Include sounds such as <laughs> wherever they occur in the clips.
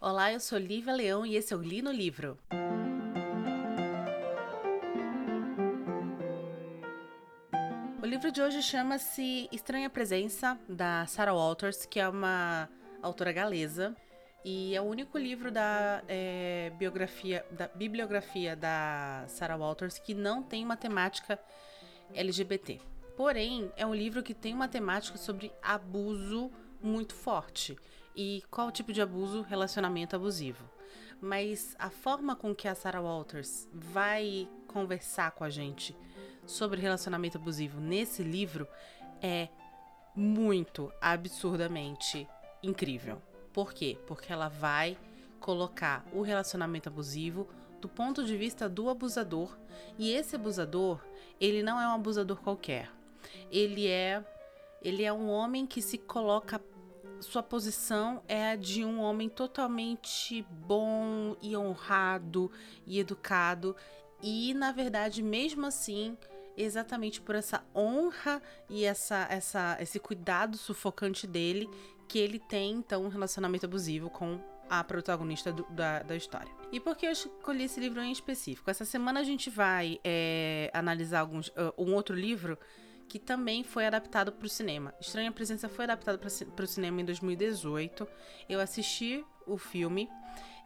Olá, eu sou Lívia Leão e esse é o Li no Livro. O livro de hoje chama-se Estranha Presença, da Sarah Walters, que é uma autora galesa. E é o único livro da é, biografia, da bibliografia da Sarah Walters que não tem uma temática LGBT. Porém, é um livro que tem uma temática sobre abuso muito forte. E qual tipo de abuso? Relacionamento abusivo. Mas a forma com que a Sarah Walters vai conversar com a gente sobre relacionamento abusivo nesse livro é muito absurdamente incrível. Por quê? Porque ela vai colocar o relacionamento abusivo do ponto de vista do abusador, e esse abusador, ele não é um abusador qualquer. Ele é ele é um homem que se coloca sua posição é a de um homem totalmente bom e honrado e educado e na verdade mesmo assim exatamente por essa honra e essa, essa esse cuidado sufocante dele que ele tem então um relacionamento abusivo com a protagonista do, da, da história. E por que eu escolhi esse livro em específico? Essa semana a gente vai é, analisar alguns, uh, um outro livro que também foi adaptado para o cinema. Estranha Presença foi adaptado para o cinema em 2018. Eu assisti o filme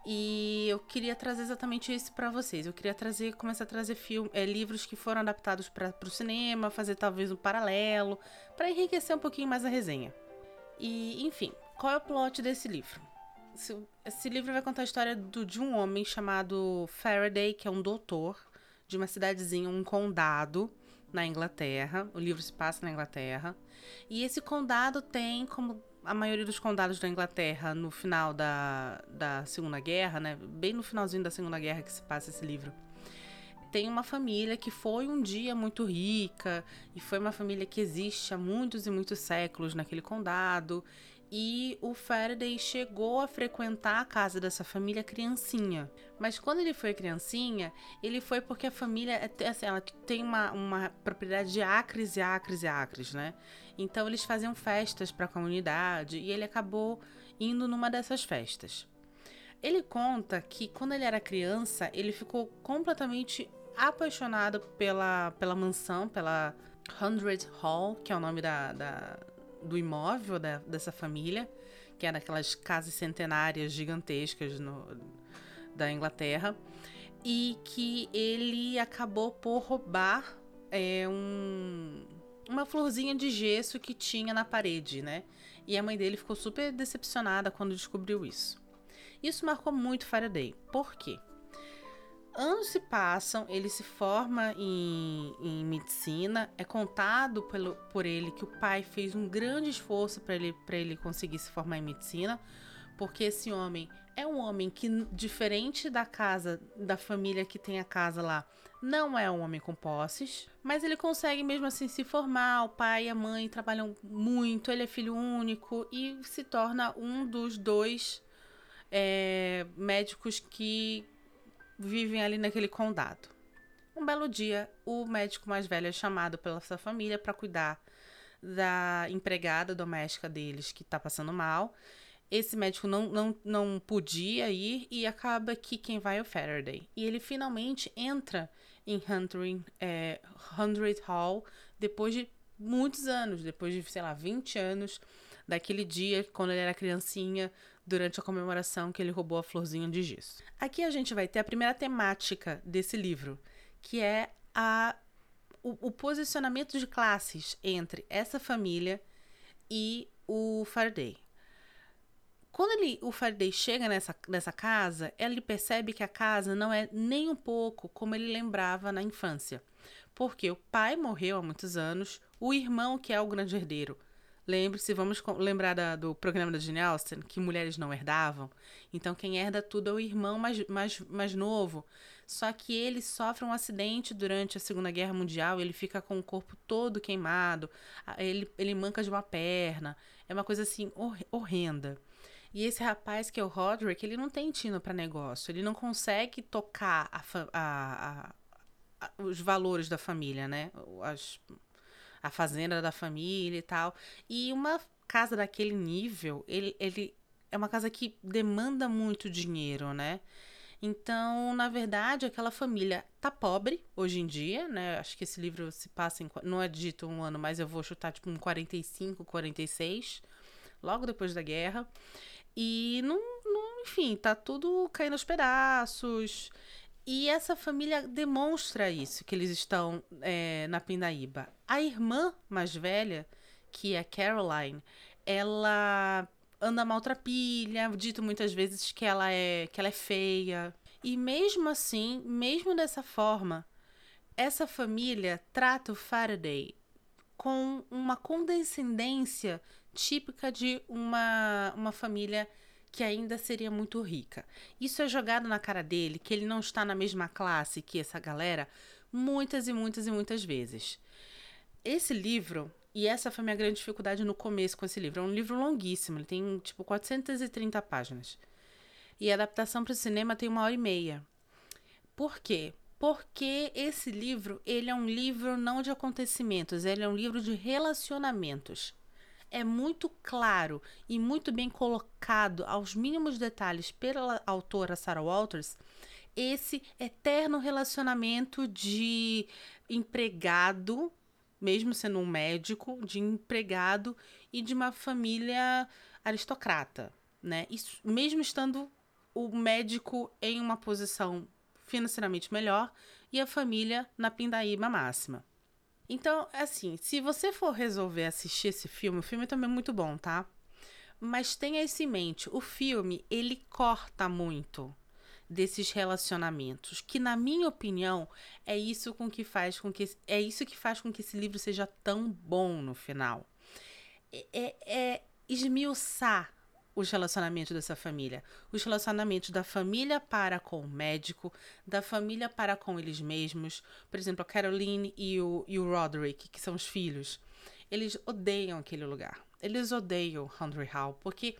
e eu queria trazer exatamente isso para vocês. Eu queria trazer, começar a trazer filme, é, livros que foram adaptados para o cinema, fazer talvez um paralelo, para enriquecer um pouquinho mais a resenha. E, enfim, qual é o plot desse livro? Esse livro vai contar a história do, de um homem chamado Faraday, que é um doutor de uma cidadezinha, um condado na Inglaterra. O livro se passa na Inglaterra. E esse condado tem, como a maioria dos condados da Inglaterra, no final da, da Segunda Guerra, né? Bem no finalzinho da Segunda Guerra que se passa esse livro tem uma família que foi um dia muito rica e foi uma família que existe há muitos e muitos séculos naquele condado. E o Faraday chegou a frequentar a casa dessa família criancinha. Mas quando ele foi criancinha, ele foi porque a família é assim, ela tem uma, uma propriedade de acres e acres e acres, né? Então eles faziam festas para a comunidade e ele acabou indo numa dessas festas. Ele conta que quando ele era criança, ele ficou completamente apaixonado pela, pela mansão, pela Hundred Hall, que é o nome da, da do imóvel da, dessa família, que era aquelas casas centenárias gigantescas no, da Inglaterra, e que ele acabou por roubar é, um, uma florzinha de gesso que tinha na parede, né? E a mãe dele ficou super decepcionada quando descobriu isso. Isso marcou muito Faraday. Por quê? Anos se passam, ele se forma em, em medicina. É contado pelo, por ele que o pai fez um grande esforço para ele, ele conseguir se formar em medicina, porque esse homem é um homem que, diferente da casa, da família que tem a casa lá, não é um homem com posses, mas ele consegue mesmo assim se formar. O pai e a mãe trabalham muito, ele é filho único e se torna um dos dois é, médicos que vivem ali naquele condado. Um belo dia, o médico mais velho é chamado pela sua família para cuidar da empregada doméstica deles que está passando mal. Esse médico não, não, não podia ir e acaba que quem vai é o Faraday. E ele finalmente entra em Hundred, é, Hundred Hall depois de muitos anos, depois de, sei lá, 20 anos daquele dia, quando ele era criancinha, durante a comemoração que ele roubou a florzinha de gesso. Aqui a gente vai ter a primeira temática desse livro, que é a, o, o posicionamento de classes entre essa família e o Faraday. Quando ele, o Faraday chega nessa, nessa casa, ele percebe que a casa não é nem um pouco como ele lembrava na infância. Porque o pai morreu há muitos anos, o irmão, que é o grande herdeiro, Lembre-se, vamos lembrar da, do programa da Jane Austen, que mulheres não herdavam. Então, quem herda tudo é o irmão mais, mais, mais novo. Só que ele sofre um acidente durante a Segunda Guerra Mundial, ele fica com o corpo todo queimado, ele, ele manca de uma perna. É uma coisa assim hor horrenda. E esse rapaz, que é o Roderick, ele não tem tino para negócio, ele não consegue tocar a, a, a, os valores da família, né? As a fazenda da família e tal. E uma casa daquele nível, ele, ele é uma casa que demanda muito dinheiro, né? Então, na verdade, aquela família tá pobre hoje em dia, né? Acho que esse livro se passa em. Não é dito um ano, mas eu vou chutar tipo um 45, 46, logo depois da guerra. E não, não enfim, tá tudo caindo aos pedaços. E essa família demonstra isso, que eles estão é, na Pindaíba. A irmã mais velha, que é Caroline, ela anda maltrapilha, dito muitas vezes que ela é que ela é feia. E mesmo assim, mesmo dessa forma, essa família trata o Faraday com uma condescendência típica de uma, uma família que ainda seria muito rica. Isso é jogado na cara dele, que ele não está na mesma classe que essa galera, muitas e muitas e muitas vezes. Esse livro e essa foi minha grande dificuldade no começo com esse livro. É um livro longuíssimo, ele tem tipo 430 páginas. E a adaptação para o cinema tem uma hora e meia. Por quê? Porque esse livro, ele é um livro não de acontecimentos, ele é um livro de relacionamentos. É muito claro e muito bem colocado aos mínimos detalhes pela autora Sarah Walters esse eterno relacionamento de empregado mesmo sendo um médico, de empregado e de uma família aristocrata, né? Isso, mesmo estando o médico em uma posição financeiramente melhor e a família na pindaíba máxima. Então, assim, se você for resolver assistir esse filme, o filme também é muito bom, tá? Mas tenha isso em mente, o filme, ele corta muito desses relacionamentos, que na minha opinião é isso com que faz com que é isso que faz com que esse livro seja tão bom no final. É, é, é esmiuçar os relacionamentos dessa família, os relacionamentos da família para com o médico, da família para com eles mesmos. Por exemplo, a Caroline e o, e o Roderick, que são os filhos, eles odeiam aquele lugar. Eles odeiam Henry Hall, porque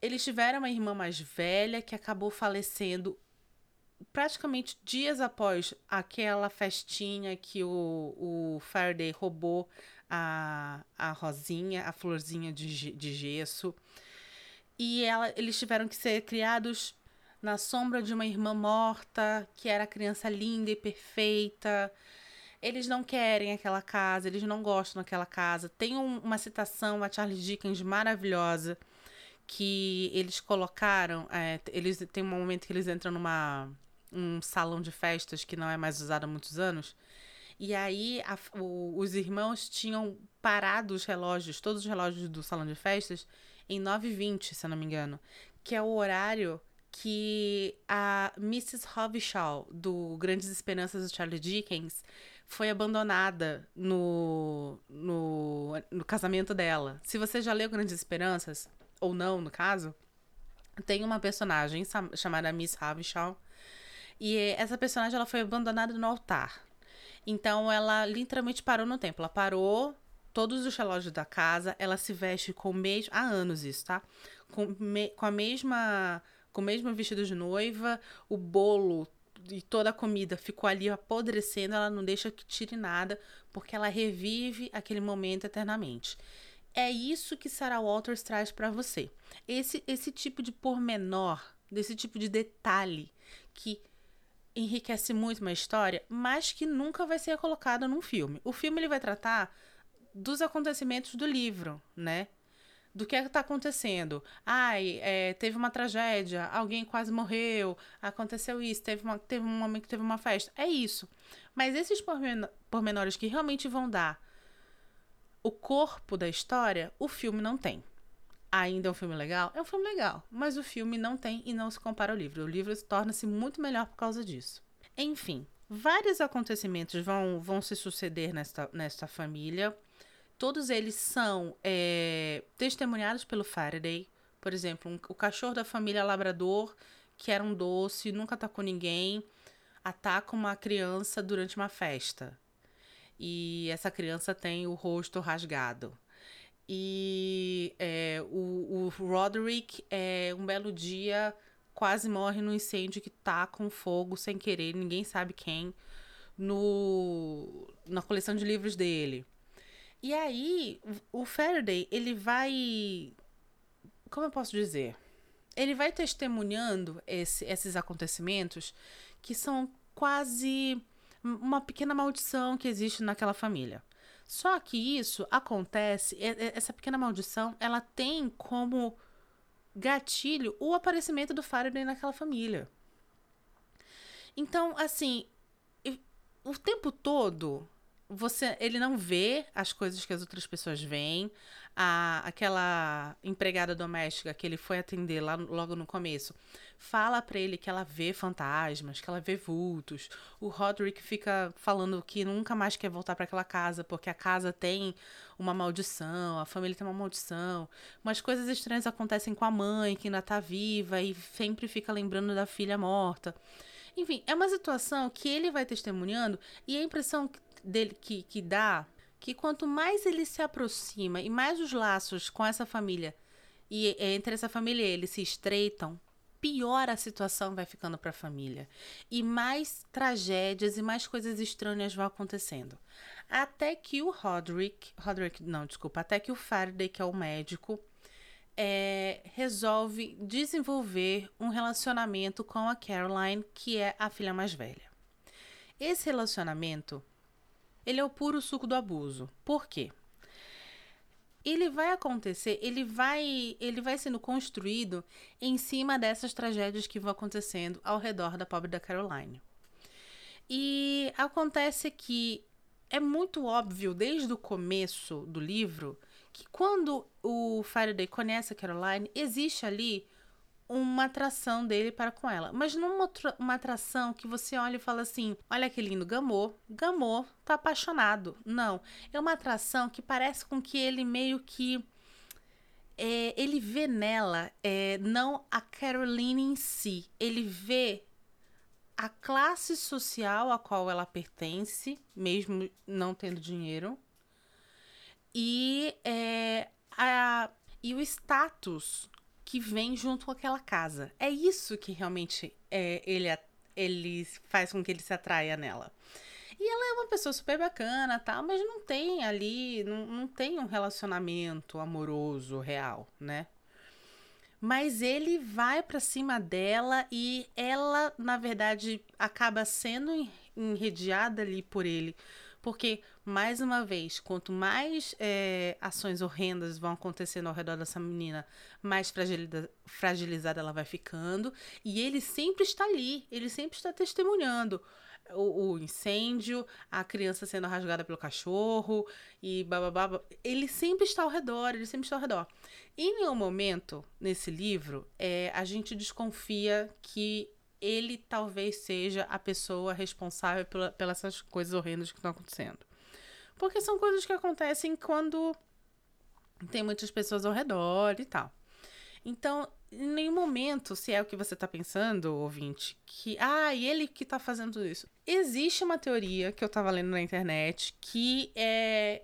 eles tiveram uma irmã mais velha que acabou falecendo praticamente dias após aquela festinha que o, o Faraday roubou a, a rosinha, a florzinha de, de gesso. E ela, eles tiveram que ser criados na sombra de uma irmã morta, que era criança linda e perfeita. Eles não querem aquela casa, eles não gostam daquela casa. Tem um, uma citação a Charles Dickens maravilhosa que eles colocaram. É, eles tem um momento que eles entram numa um salão de festas que não é mais usado há muitos anos. E aí a, o, os irmãos tinham parado os relógios, todos os relógios do salão de festas, em 9h20, se eu não me engano. Que é o horário que a Mrs. Hovishaw, do Grandes Esperanças do Charlie Dickens, foi abandonada no, no, no casamento dela. Se você já leu Grandes Esperanças, ou não, no caso, tem uma personagem chamada Miss Havisham. E essa personagem ela foi abandonada no altar. Então ela literalmente parou no tempo. Ela parou todos os relógios da casa, ela se veste com o mesmo. Há anos isso, tá? Com, me... com a mesma. Com o mesmo vestido de noiva, o bolo e toda a comida ficou ali apodrecendo, ela não deixa que tire nada, porque ela revive aquele momento eternamente. É isso que Sarah Walters traz para você. Esse, esse tipo de pormenor, desse tipo de detalhe que enriquece muito uma história, mas que nunca vai ser colocado num filme. O filme ele vai tratar dos acontecimentos do livro, né? Do que é está acontecendo. Ai, é, teve uma tragédia, alguém quase morreu, aconteceu isso, teve, uma, teve um momento que teve uma festa. É isso. Mas esses pormenores que realmente vão dar o corpo da história, o filme não tem. Ainda é um filme legal? É um filme legal, mas o filme não tem e não se compara ao livro. O livro torna-se muito melhor por causa disso. Enfim, vários acontecimentos vão, vão se suceder nesta, nesta família. Todos eles são é, testemunhados pelo Faraday. Por exemplo, um, o cachorro da família Labrador, que era um doce, nunca atacou ninguém, ataca uma criança durante uma festa e essa criança tem o rosto rasgado. E é, o, o Roderick, é, um belo dia, quase morre no incêndio que tá com fogo sem querer, ninguém sabe quem, no, na coleção de livros dele. E aí, o Faraday, ele vai como eu posso dizer? Ele vai testemunhando esse, esses acontecimentos que são quase uma pequena maldição que existe naquela família. Só que isso acontece, essa pequena maldição, ela tem como gatilho o aparecimento do Faraday naquela família. Então, assim, o tempo todo você ele não vê as coisas que as outras pessoas veem. A, aquela empregada doméstica que ele foi atender lá logo no começo fala para ele que ela vê fantasmas, que ela vê vultos. O Roderick fica falando que nunca mais quer voltar para aquela casa porque a casa tem uma maldição, a família tem uma maldição. Umas coisas estranhas acontecem com a mãe que ainda tá viva e sempre fica lembrando da filha morta. Enfim, é uma situação que ele vai testemunhando e a impressão dele que, que dá que quanto mais ele se aproxima e mais os laços com essa família e entre essa família e ele se estreitam, pior a situação vai ficando para a família e mais tragédias e mais coisas estranhas vão acontecendo. Até que o Roderick, Roderick, não, desculpa, até que o Faraday, que é o médico, é, resolve desenvolver um relacionamento com a Caroline, que é a filha mais velha. Esse relacionamento ele é o puro suco do abuso. Por quê? Ele vai acontecer, ele vai, ele vai sendo construído em cima dessas tragédias que vão acontecendo ao redor da pobre da Caroline. E acontece que é muito óbvio desde o começo do livro que quando o Faraday conhece a Caroline, existe ali uma atração dele para com ela. Mas não uma, atração que você olha e fala assim: olha que lindo Gamô, Gamô tá apaixonado. Não. É uma atração que parece com que ele meio que. É, ele vê nela é, não a Caroline em si, ele vê a classe social a qual ela pertence, mesmo não tendo dinheiro, e, é, a, e o status que vem junto com aquela casa. É isso que realmente é, ele, ele faz com que ele se atraia nela. E ela é uma pessoa super bacana, tal, mas não tem ali, não, não tem um relacionamento amoroso real, né? Mas ele vai para cima dela e ela, na verdade, acaba sendo enrediada ali por ele porque, mais uma vez, quanto mais é, ações horrendas vão acontecendo ao redor dessa menina, mais fragilizada ela vai ficando. E ele sempre está ali, ele sempre está testemunhando. O, o, incêndio, a criança sendo rasgada pelo cachorro e bababá. Ele sempre está ao redor, ele sempre está ao redor. Em nenhum momento nesse livro é, a gente desconfia que ele talvez seja a pessoa responsável pela, pelas coisas horrendas que estão acontecendo. Porque são coisas que acontecem quando tem muitas pessoas ao redor e tal. Então, em nenhum momento, se é o que você está pensando, ouvinte, que, ah, ele que está fazendo isso. Existe uma teoria que eu estava lendo na internet que é,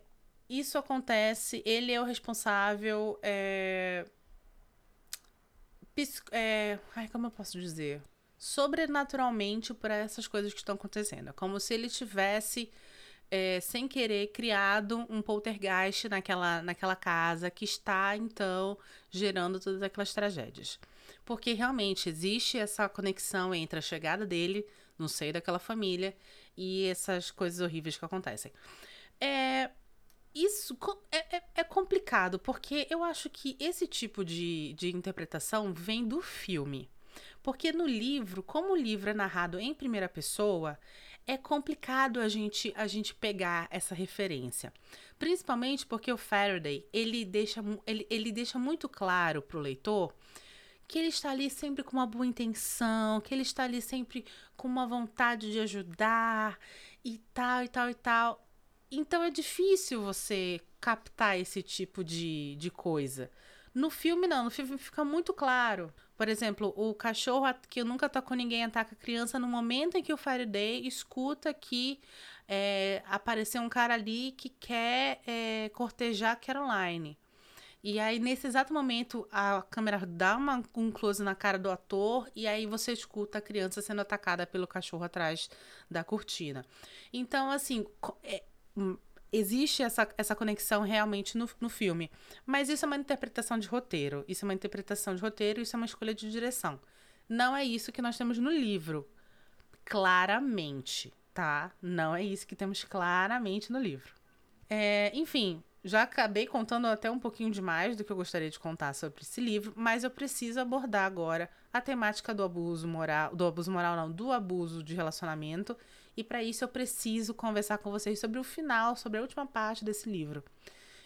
isso acontece, ele é o responsável. É, é, ai, como eu posso dizer? sobrenaturalmente por essas coisas que estão acontecendo. É como se ele tivesse, é, sem querer, criado um poltergeist naquela, naquela casa que está, então, gerando todas aquelas tragédias. Porque realmente existe essa conexão entre a chegada dele no seio daquela família e essas coisas horríveis que acontecem. É, isso é, é, é, complicado, porque eu acho que esse tipo de, de interpretação vem do filme. Porque no livro, como o livro é narrado em primeira pessoa, é complicado a gente a gente pegar essa referência. Principalmente porque o Faraday, ele deixa, ele, ele deixa muito claro para o leitor que ele está ali sempre com uma boa intenção, que ele está ali sempre com uma vontade de ajudar e tal e tal e tal. Então é difícil você captar esse tipo de, de coisa. No filme, não, no filme fica muito claro. Por exemplo, o cachorro que nunca tocou ninguém ataca a criança no momento em que o Faraday escuta que é, apareceu um cara ali que quer é, cortejar Caroline. E aí, nesse exato momento, a câmera dá uma, um close na cara do ator e aí você escuta a criança sendo atacada pelo cachorro atrás da cortina. Então, assim, é, existe essa, essa conexão realmente no, no filme. Mas isso é uma interpretação de roteiro. Isso é uma interpretação de roteiro, isso é uma escolha de direção. Não é isso que nós temos no livro. Claramente, tá? Não é isso que temos claramente no livro. É, enfim, já acabei contando até um pouquinho demais do que eu gostaria de contar sobre esse livro, mas eu preciso abordar agora a temática do abuso moral, do abuso moral não, do abuso de relacionamento e para isso eu preciso conversar com vocês sobre o final, sobre a última parte desse livro.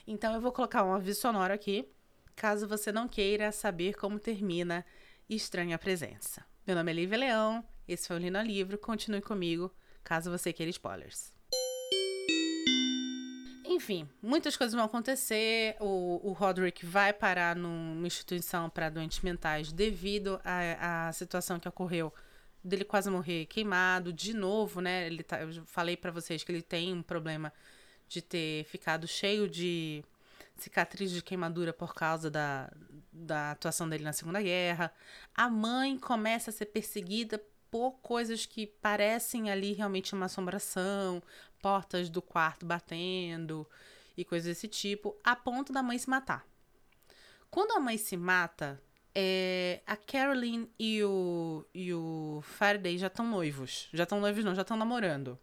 Então eu vou colocar um aviso sonoro aqui, caso você não queira saber como termina Estranha Presença. Meu nome é Lívia Leão, esse foi o Lina Livro, continue comigo, caso você queira spoilers. Enfim, muitas coisas vão acontecer. O, o Roderick vai parar numa instituição para doentes mentais devido à situação que ocorreu dele quase morrer queimado de novo, né? Ele tá, eu falei para vocês que ele tem um problema de ter ficado cheio de cicatriz de queimadura por causa da, da atuação dele na Segunda Guerra. A mãe começa a ser perseguida por coisas que parecem ali realmente uma assombração, portas do quarto batendo e coisas desse tipo, a ponto da mãe se matar. Quando a mãe se mata, é, a Caroline e o, e o Faraday já estão noivos. Já estão noivos, não, já estão namorando.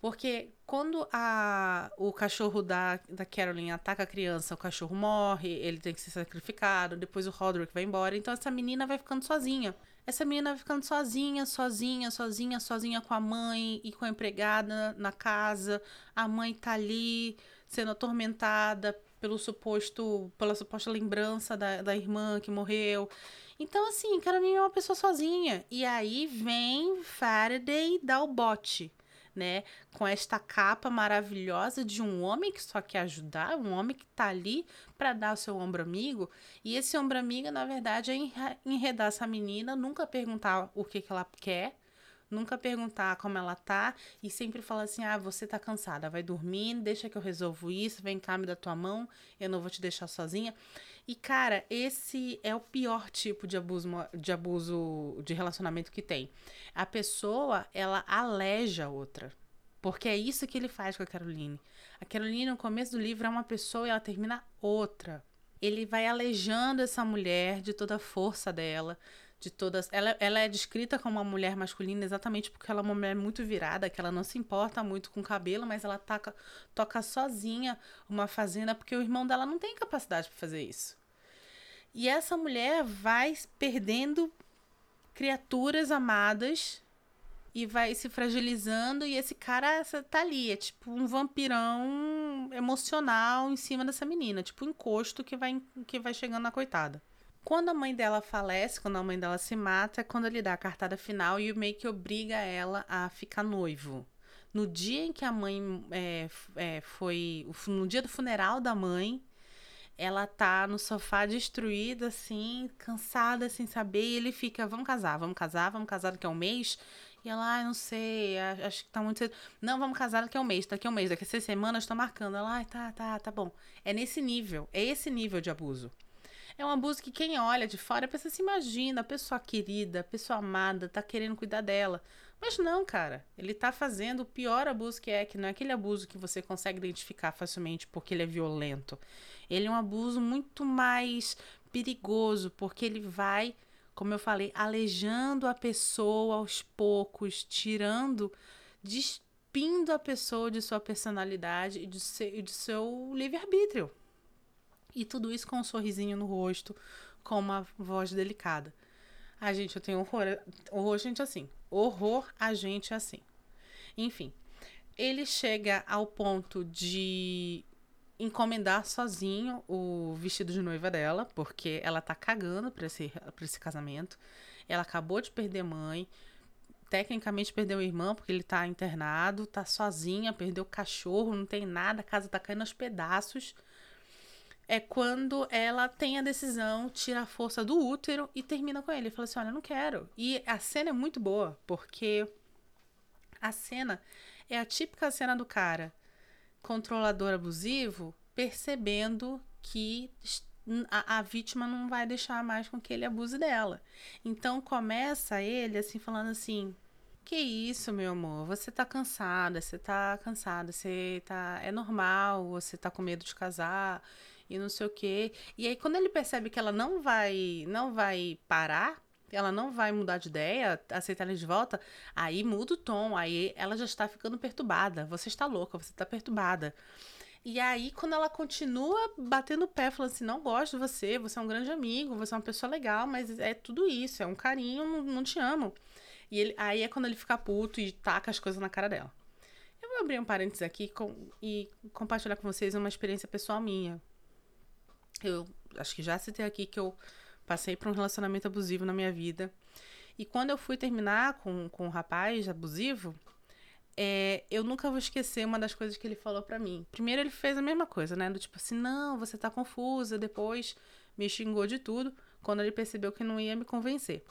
Porque quando a, o cachorro da, da Caroline ataca a criança, o cachorro morre, ele tem que ser sacrificado, depois o Roderick vai embora. Então essa menina vai ficando sozinha. Essa menina vai ficando sozinha, sozinha, sozinha, sozinha com a mãe e com a empregada na casa. A mãe tá ali sendo atormentada pelo suposto, pela suposta lembrança da, da irmã que morreu. Então, assim, Caroline é uma pessoa sozinha. E aí vem Faraday dar o bote, né? Com esta capa maravilhosa de um homem que só quer ajudar, um homem que tá ali para dar o seu ombro amigo. E esse ombro amigo, na verdade, é enredar essa menina, nunca perguntar o que, que ela quer Nunca perguntar como ela tá e sempre falar assim: ah, você tá cansada, vai dormir, deixa que eu resolvo isso, vem cá, me da tua mão, eu não vou te deixar sozinha. E, cara, esse é o pior tipo de abuso de, abuso de relacionamento que tem. A pessoa, ela aleja a outra. Porque é isso que ele faz com a Caroline. A Caroline, no começo do livro, é uma pessoa e ela termina outra. Ele vai alejando essa mulher de toda a força dela, de todas. Ela, ela é descrita como uma mulher masculina exatamente porque ela é uma mulher muito virada, que ela não se importa muito com o cabelo, mas ela taca, toca sozinha uma fazenda porque o irmão dela não tem capacidade para fazer isso. E essa mulher vai perdendo criaturas amadas e vai se fragilizando e esse cara tá ali, é tipo um vampirão emocional em cima dessa menina, tipo um encosto que vai que vai chegando na coitada. Quando a mãe dela falece, quando a mãe dela se mata, é quando ele dá a cartada final e meio que obriga ela a ficar noivo. No dia em que a mãe é, é, foi. No dia do funeral da mãe, ela tá no sofá destruída, assim, cansada, sem saber, e ele fica: vamos casar, vamos casar, vamos casar daqui a um mês. E ela, ah, não sei, acho que tá muito cedo. Não, vamos casar daqui a um mês, daqui a um mês, daqui a seis semanas, tô marcando. Ela, ah, tá, tá, tá bom. É nesse nível, é esse nível de abuso. É um abuso que quem olha de fora pensa se imagina, a pessoa querida, a pessoa amada, tá querendo cuidar dela. Mas não, cara. Ele tá fazendo o pior abuso que é, que não é aquele abuso que você consegue identificar facilmente porque ele é violento. Ele é um abuso muito mais perigoso, porque ele vai, como eu falei, alejando a pessoa aos poucos, tirando, despindo a pessoa de sua personalidade e de seu, seu livre-arbítrio. E tudo isso com um sorrisinho no rosto, com uma voz delicada. A gente, eu tenho horror. Horror, gente, assim. Horror, a gente, assim. Enfim. Ele chega ao ponto de encomendar sozinho o vestido de noiva dela, porque ela tá cagando pra esse, pra esse casamento. Ela acabou de perder mãe. Tecnicamente perdeu o irmão, porque ele tá internado, tá sozinha, perdeu o cachorro, não tem nada, a casa tá caindo aos pedaços é quando ela tem a decisão, tira a força do útero e termina com ele. Ele fala assim: Olha, não quero. E a cena é muito boa, porque a cena é a típica cena do cara controlador abusivo percebendo que a, a, vítima não vai deixar mais com que ele abuse dela. Então começa ele assim falando assim: que isso, meu amor? Você tá cansada, você tá cansada, você tá. É normal, você tá com medo de casar e não sei o quê. E aí, quando ele percebe que ela não vai, não vai parar, ela não vai mudar de ideia, aceitar ele de volta, aí muda o tom, aí ela já está ficando perturbada. Você está louca, você está perturbada. E aí, quando ela continua batendo o pé, falando assim: não gosto de você, você é um grande amigo, você é uma pessoa legal, mas é tudo isso, é um carinho, não, não te amo. E ele, aí é quando ele fica puto e taca as coisas na cara dela. Eu vou abrir um parênteses aqui com, e compartilhar com vocês uma experiência pessoal minha. Eu acho que já citei aqui que eu passei por um relacionamento abusivo na minha vida. E quando eu fui terminar com, com um rapaz abusivo, é, eu nunca vou esquecer uma das coisas que ele falou para mim. Primeiro, ele fez a mesma coisa, né? Do tipo assim, não, você tá confusa. Depois, me xingou de tudo, quando ele percebeu que não ia me convencer.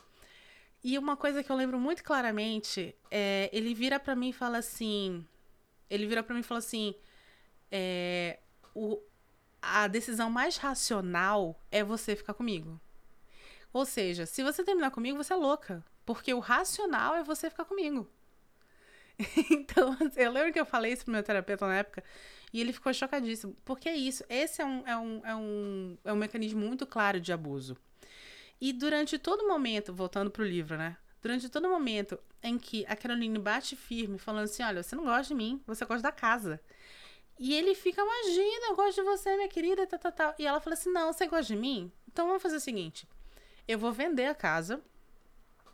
E uma coisa que eu lembro muito claramente é ele vira para mim e fala assim. Ele vira para mim e fala assim: é, o, a decisão mais racional é você ficar comigo. Ou seja, se você terminar comigo, você é louca. Porque o racional é você ficar comigo. <laughs> então, eu lembro que eu falei isso pro meu terapeuta na época e ele ficou chocadíssimo. Porque é isso. Esse é um, é um, é um, é um mecanismo muito claro de abuso. E durante todo momento, voltando pro livro, né? Durante todo momento em que a Caroline bate firme, falando assim: olha, você não gosta de mim, você gosta da casa. E ele fica, imagina, eu gosto de você, minha querida, tal, tal, tal. E ela fala assim: não, você gosta de mim? Então vamos fazer o seguinte: eu vou vender a casa.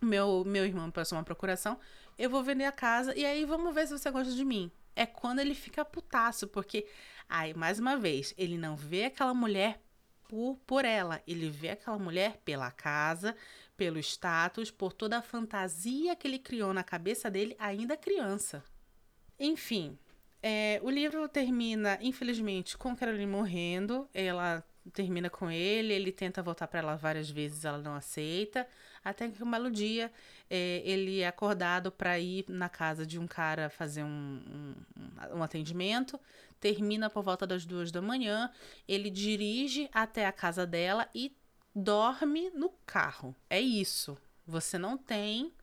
Meu, meu irmão passou uma procuração. Eu vou vender a casa e aí vamos ver se você gosta de mim. É quando ele fica putaço, porque, aí, mais uma vez, ele não vê aquela mulher por, por ela. Ele vê aquela mulher pela casa, pelo status, por toda a fantasia que ele criou na cabeça dele, ainda criança. Enfim, é, o livro termina, infelizmente, com Caroline morrendo. Ela termina com ele, ele tenta voltar para ela várias vezes, ela não aceita. Até que um belo dia é, ele é acordado para ir na casa de um cara fazer um, um, um atendimento termina por volta das duas da manhã. Ele dirige até a casa dela e dorme no carro. É isso. Você não tem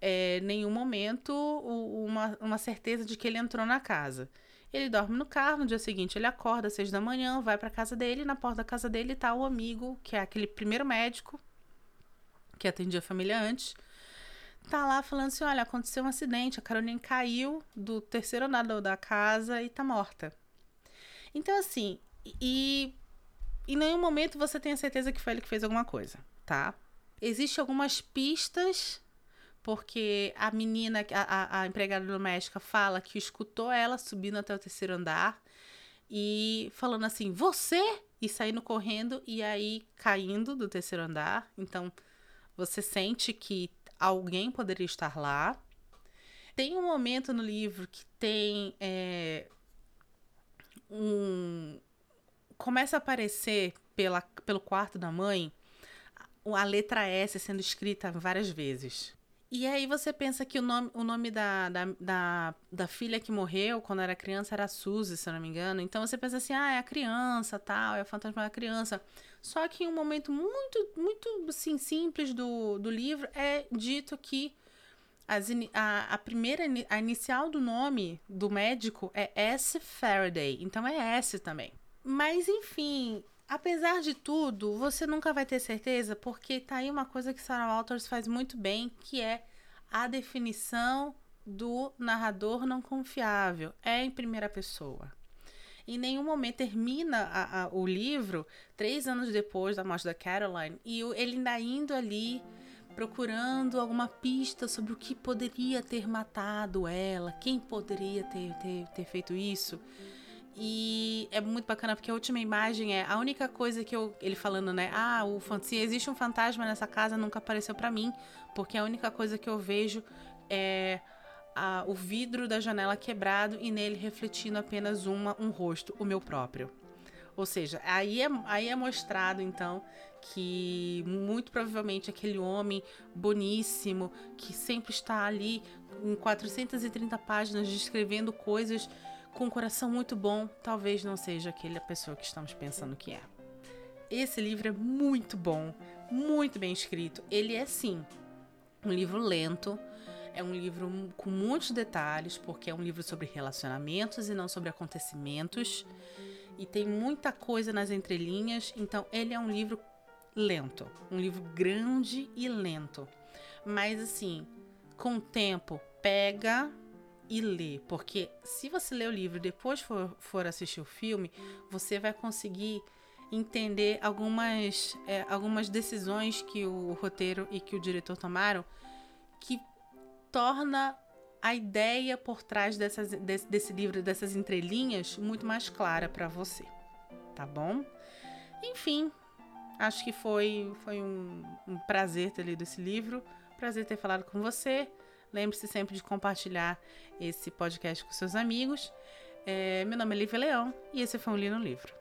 é, nenhum momento uma, uma certeza de que ele entrou na casa. Ele dorme no carro, no dia seguinte ele acorda às seis da manhã, vai para casa dele, na porta da casa dele tá o amigo, que é aquele primeiro médico que atendia a família antes, tá lá falando assim: olha, aconteceu um acidente, a Caroline caiu do terceiro andar da casa e tá morta. Então, assim, e em nenhum momento você tem a certeza que foi ele que fez alguma coisa, tá? Existem algumas pistas, porque a menina, a, a empregada doméstica, fala que escutou ela subindo até o terceiro andar e falando assim, você! E saindo correndo e aí caindo do terceiro andar. Então, você sente que alguém poderia estar lá. Tem um momento no livro que tem é, um. Começa a aparecer pela, pelo quarto da mãe a letra S sendo escrita várias vezes. E aí você pensa que o nome, o nome da, da, da, da, filha que morreu quando era criança era Suzy, se eu não me engano. Então você pensa assim, ah, é a criança, tal, é o fantasma da criança. Só que em um momento muito, muito assim, simples do, do livro é dito que as, a, a primeira, a inicial do nome do médico é S. Faraday. Então é S também. Mas enfim, Apesar de tudo, você nunca vai ter certeza, porque tá aí uma coisa que Sarah Walters faz muito bem, que é a definição do narrador não confiável. É em primeira pessoa. Em nenhum momento termina a, a, o livro três anos depois da morte da Caroline e ele ainda indo ali procurando alguma pista sobre o que poderia ter matado ela, quem poderia ter, ter, ter feito isso. E é muito bacana porque a última imagem é a única coisa que eu. Ele falando, né? Ah, o, se existe um fantasma nessa casa, nunca apareceu para mim. Porque a única coisa que eu vejo é a, o vidro da janela quebrado e nele refletindo apenas uma, um rosto, o meu próprio. Ou seja, aí é, aí é mostrado então que muito provavelmente aquele homem boníssimo que sempre está ali em 430 páginas descrevendo coisas com um coração muito bom, talvez não seja aquela pessoa que estamos pensando que é. Esse livro é muito bom, muito bem escrito. Ele é sim um livro lento. É um livro com muitos detalhes, porque é um livro sobre relacionamentos e não sobre acontecimentos. E tem muita coisa nas entrelinhas, então ele é um livro lento, um livro grande e lento. Mas assim, com o tempo, pega e lê, porque se você ler o livro e depois for, for assistir o filme, você vai conseguir entender algumas, é, algumas decisões que o roteiro e que o diretor tomaram que torna a ideia por trás dessas, desse, desse livro, dessas entrelinhas, muito mais clara para você, tá bom? Enfim, acho que foi, foi um, um prazer ter lido esse livro, prazer ter falado com você. Lembre-se sempre de compartilhar esse podcast com seus amigos. É, meu nome é Lívia Leão e esse foi um Li no Livro.